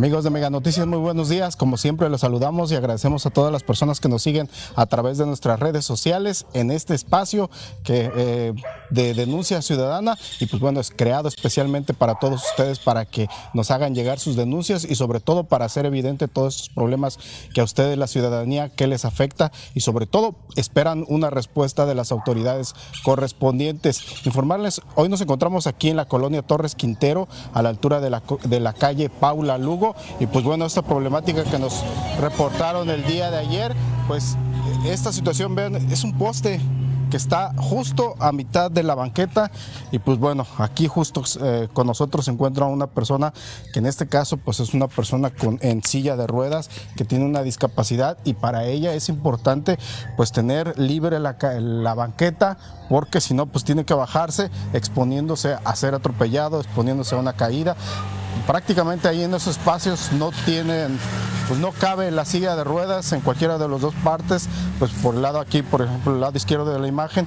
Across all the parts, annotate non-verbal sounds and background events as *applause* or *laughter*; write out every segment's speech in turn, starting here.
Amigos de Mega Noticias, muy buenos días. Como siempre, los saludamos y agradecemos a todas las personas que nos siguen a través de nuestras redes sociales en este espacio que, eh, de denuncia ciudadana. Y pues bueno, es creado especialmente para todos ustedes para que nos hagan llegar sus denuncias y sobre todo para hacer evidente todos estos problemas que a ustedes, la ciudadanía, que les afecta y sobre todo esperan una respuesta de las autoridades correspondientes. Informarles, hoy nos encontramos aquí en la colonia Torres Quintero, a la altura de la, de la calle Paula Lugo y pues bueno, esta problemática que nos reportaron el día de ayer, pues esta situación, vean, es un poste que está justo a mitad de la banqueta y pues bueno, aquí justo eh, con nosotros se encuentra una persona que en este caso pues es una persona con, en silla de ruedas que tiene una discapacidad y para ella es importante pues tener libre la, la banqueta porque si no pues tiene que bajarse exponiéndose a ser atropellado, exponiéndose a una caída prácticamente ahí en esos espacios no tienen, pues no cabe la silla de ruedas en cualquiera de las dos partes, pues por el lado aquí, por ejemplo, el lado izquierdo de la imagen,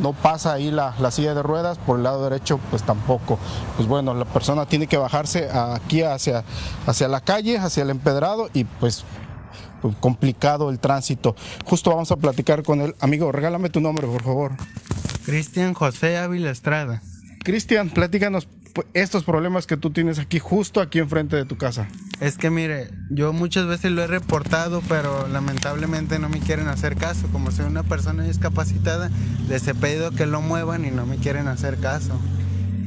no pasa ahí la, silla de ruedas, por el lado derecho pues tampoco. Pues bueno, la persona tiene que bajarse aquí hacia, hacia la calle, hacia el empedrado y pues, pues complicado el tránsito. Justo vamos a platicar con él. Amigo, regálame tu nombre, por favor. Cristian José Ávila Estrada. Cristian, platícanos estos problemas que tú tienes aquí, justo aquí enfrente de tu casa? Es que mire, yo muchas veces lo he reportado, pero lamentablemente no me quieren hacer caso. Como soy una persona discapacitada, les he pedido que lo muevan y no me quieren hacer caso.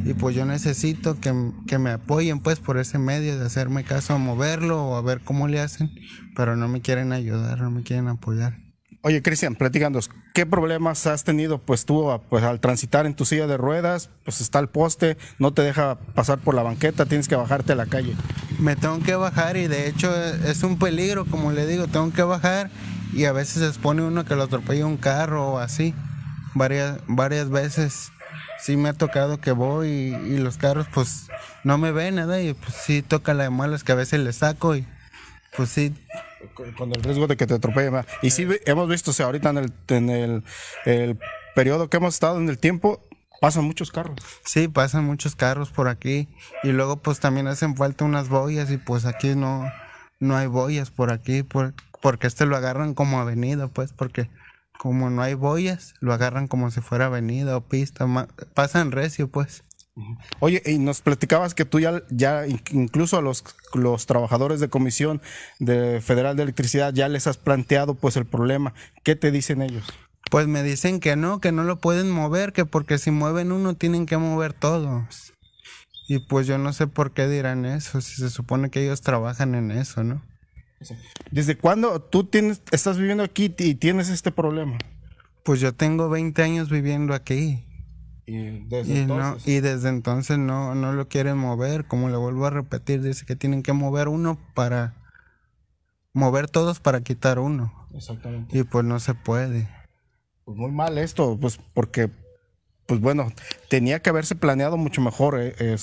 Y pues yo necesito que, que me apoyen pues por ese medio de hacerme caso a moverlo o a ver cómo le hacen, pero no me quieren ayudar, no me quieren apoyar. Oye, Cristian, platicándonos, ¿qué problemas has tenido? Pues tú, pues al transitar en tu silla de ruedas, pues está el poste, no te deja pasar por la banqueta, tienes que bajarte a la calle. Me tengo que bajar y de hecho es un peligro, como le digo, tengo que bajar y a veces se expone uno que lo atropella un carro o así. Varias, varias veces sí me ha tocado que voy y, los carros pues no me ven nada y pues sí toca la de malas que a veces le saco y pues sí con el riesgo de que te atropelle. Y sí hemos visto, o ahorita en el, en el, periodo que hemos estado en el tiempo, pasan muchos carros. Sí, pasan muchos carros por aquí. Y luego pues también hacen falta unas boyas y pues aquí no, no hay boyas por aquí, porque este lo agarran como avenida, pues, porque como no hay boyas, lo agarran como si fuera avenida o pista, pasan recio, pues. Oye, y nos platicabas que tú ya, ya incluso a los, los trabajadores de Comisión de Federal de Electricidad ya les has planteado pues el problema. ¿Qué te dicen ellos? Pues me dicen que no, que no lo pueden mover, que porque si mueven uno tienen que mover todos. Y pues yo no sé por qué dirán eso, si se supone que ellos trabajan en eso, ¿no? ¿Desde cuándo tú tienes, estás viviendo aquí y tienes este problema? Pues yo tengo 20 años viviendo aquí. Y desde, entonces... No, y desde entonces no, no lo quieren mover, como le vuelvo a repetir, dice que tienen que mover uno para mover todos para quitar uno. Exactamente. Y pues no se puede. Pues muy mal esto, pues porque pues bueno, tenía que haberse planeado mucho mejor. Eh, eh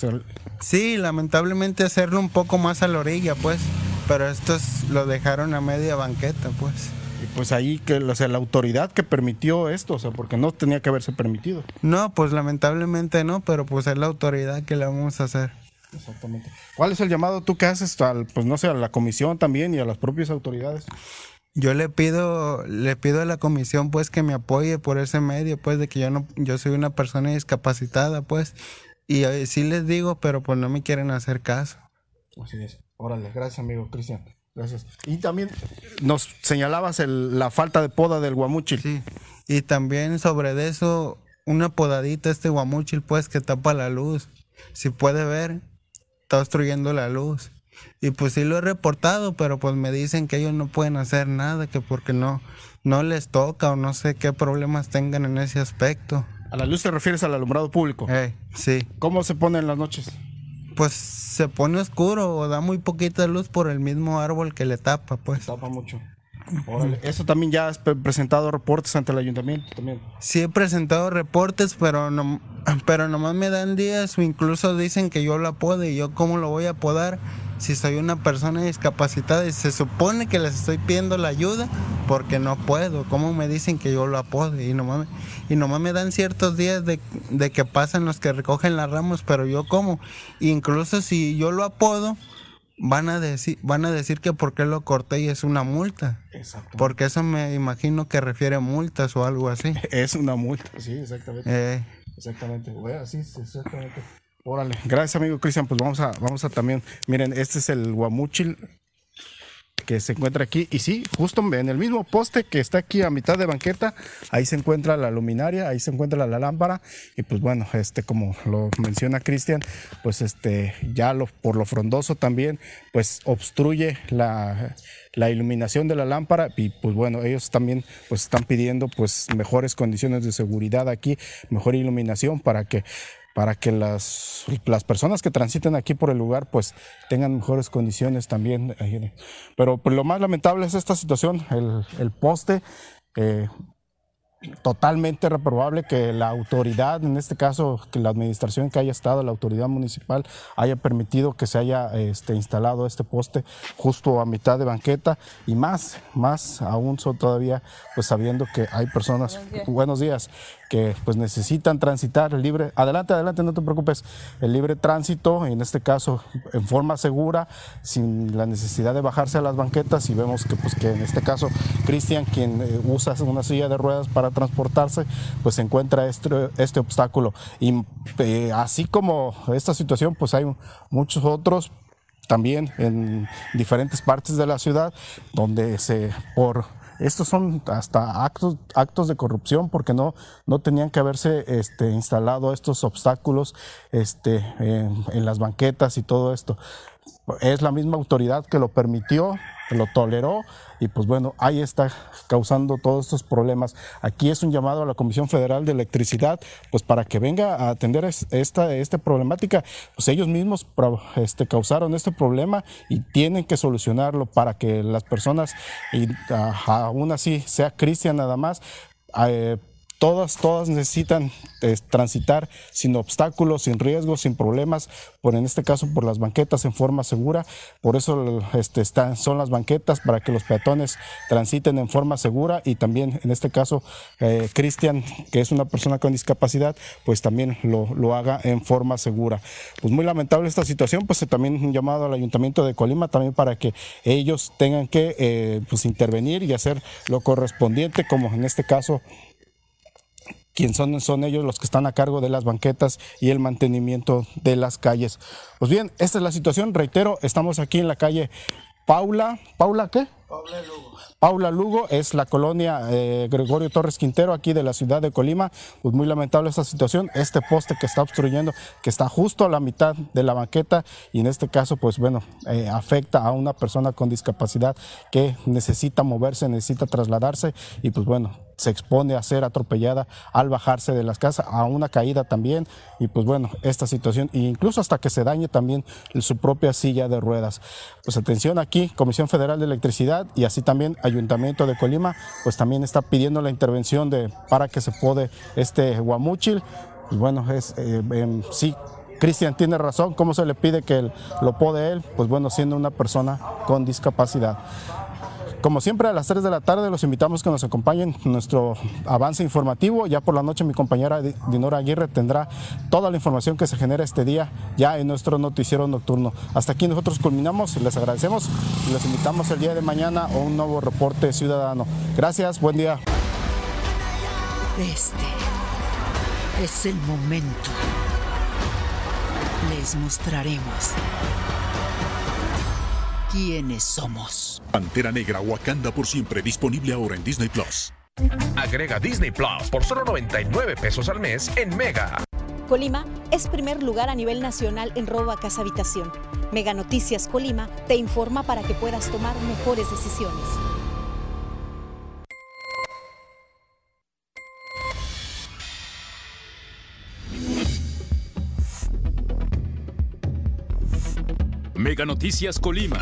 Sí, lamentablemente hacerlo un poco más a la orilla, pues. Pero estos lo dejaron a media banqueta, pues pues ahí que, o sea, la autoridad que permitió esto, o sea, porque no tenía que haberse permitido. No, pues lamentablemente no, pero pues es la autoridad que le vamos a hacer. Exactamente. ¿Cuál es el llamado tú que haces al, pues no sé, a la comisión también y a las propias autoridades? Yo le pido, le pido a la comisión pues que me apoye por ese medio, pues de que yo no, yo soy una persona discapacitada, pues, y eh, sí les digo, pero pues no me quieren hacer caso. Así es. Órale, gracias amigo Cristian. Gracias. Y también nos señalabas la falta de poda del guamuchil. Sí. Y también sobre eso, una podadita este guamuchil, pues, que tapa la luz. Si puede ver, está obstruyendo la luz. Y pues sí lo he reportado, pero pues me dicen que ellos no pueden hacer nada, que porque no, no les toca o no sé qué problemas tengan en ese aspecto. ¿A la luz te refieres al alumbrado público? Eh, sí. ¿Cómo se pone en las noches? Pues se pone oscuro o da muy poquita luz por el mismo árbol que le tapa, pues. Tapa mucho. Eso también ya has presentado reportes ante el ayuntamiento también. Sí he presentado reportes, pero no, pero nomás me dan días o incluso dicen que yo lo apode y yo cómo lo voy a apodar si soy una persona discapacitada y se supone que les estoy pidiendo la ayuda porque no puedo. ¿Cómo me dicen que yo lo apode? Y nomás, y nomás me dan ciertos días de, de que pasan los que recogen las ramos, pero yo como. Incluso si yo lo apodo, van a decir, van a decir que por qué lo corté y es una multa. Exacto. Porque eso me imagino que refiere a multas o algo así. *laughs* Es una multa, sí, exactamente. Eh. Exactamente. Bueno, sí, exactamente. Órale. Gracias, amigo Cristian. Pues vamos a, vamos a también. Miren, este es el guamuchil que se encuentra aquí. Y sí, justo en el mismo poste que está aquí a mitad de banqueta, ahí se encuentra la luminaria, ahí se encuentra la lámpara. Y pues bueno, este, como lo menciona Cristian, pues este, ya lo, por lo frondoso también, pues obstruye la, la iluminación de la lámpara y pues bueno, ellos también pues están pidiendo pues mejores condiciones de seguridad aquí, mejor iluminación para que para que las, las personas que transiten aquí por el lugar pues tengan mejores condiciones también. Pero pues, lo más lamentable es esta situación, el, el poste. Eh, totalmente reprobable que la autoridad, en este caso que la administración que haya estado, la autoridad municipal, haya permitido que se haya este, instalado este poste justo a mitad de banqueta y más, más aún son todavía, pues sabiendo que hay personas, buenos días, que pues necesitan transitar libre, adelante, adelante, no te preocupes, el libre tránsito, en este caso en forma segura, sin la necesidad de bajarse a las banquetas y vemos que pues que en este caso Cristian, quien eh, usa una silla de ruedas para transportarse, pues se encuentra este, este obstáculo. Y eh, así como esta situación, pues hay muchos otros también en diferentes partes de la ciudad donde se por estos son hasta actos, actos de corrupción porque no, no tenían que haberse este, instalado estos obstáculos este, en, en las banquetas y todo esto. Es la misma autoridad que lo permitió, lo toleró y pues bueno, ahí está causando todos estos problemas. Aquí es un llamado a la Comisión Federal de Electricidad, pues para que venga a atender esta, esta problemática, pues ellos mismos este, causaron este problema y tienen que solucionarlo para que las personas, aún así sea Cristian nada más, eh, todas, todas necesitan eh, transitar sin obstáculos, sin riesgos, sin problemas, por en este caso por las banquetas en forma segura. Por eso este, están, son las banquetas para que los peatones transiten en forma segura y también en este caso eh, Cristian, que es una persona con discapacidad, pues también lo, lo, haga en forma segura. Pues muy lamentable esta situación, pues también un llamado al Ayuntamiento de Colima también para que ellos tengan que eh, pues intervenir y hacer lo correspondiente, como en este caso quien son, son ellos los que están a cargo de las banquetas y el mantenimiento de las calles. Pues bien, esta es la situación, reitero, estamos aquí en la calle Paula, ¿Paula qué? Paula Lugo. Paula Lugo es la colonia eh, Gregorio Torres Quintero aquí de la ciudad de Colima. Pues muy lamentable esta situación, este poste que está obstruyendo, que está justo a la mitad de la banqueta y en este caso pues bueno, eh, afecta a una persona con discapacidad que necesita moverse, necesita trasladarse y pues bueno, se expone a ser atropellada al bajarse de las casas, a una caída también, y pues bueno, esta situación, e incluso hasta que se dañe también su propia silla de ruedas. Pues atención aquí, Comisión Federal de Electricidad y así también Ayuntamiento de Colima, pues también está pidiendo la intervención de, para que se pode este guamuchil. Pues bueno, es eh, sí, Cristian tiene razón, ¿cómo se le pide que lo pode él? Pues bueno, siendo una persona con discapacidad. Como siempre, a las 3 de la tarde los invitamos que nos acompañen en nuestro avance informativo. Ya por la noche mi compañera Dinora Aguirre tendrá toda la información que se genera este día ya en nuestro noticiero nocturno. Hasta aquí nosotros culminamos, les agradecemos y los invitamos el día de mañana a un nuevo reporte ciudadano. Gracias, buen día. Este es el momento. Les mostraremos quiénes somos. Pantera Negra Wakanda por siempre disponible ahora en Disney Plus. Agrega Disney Plus por solo 99 pesos al mes en Mega. Colima es primer lugar a nivel nacional en robo a casa habitación. Mega Noticias Colima te informa para que puedas tomar mejores decisiones. Mega Noticias Colima.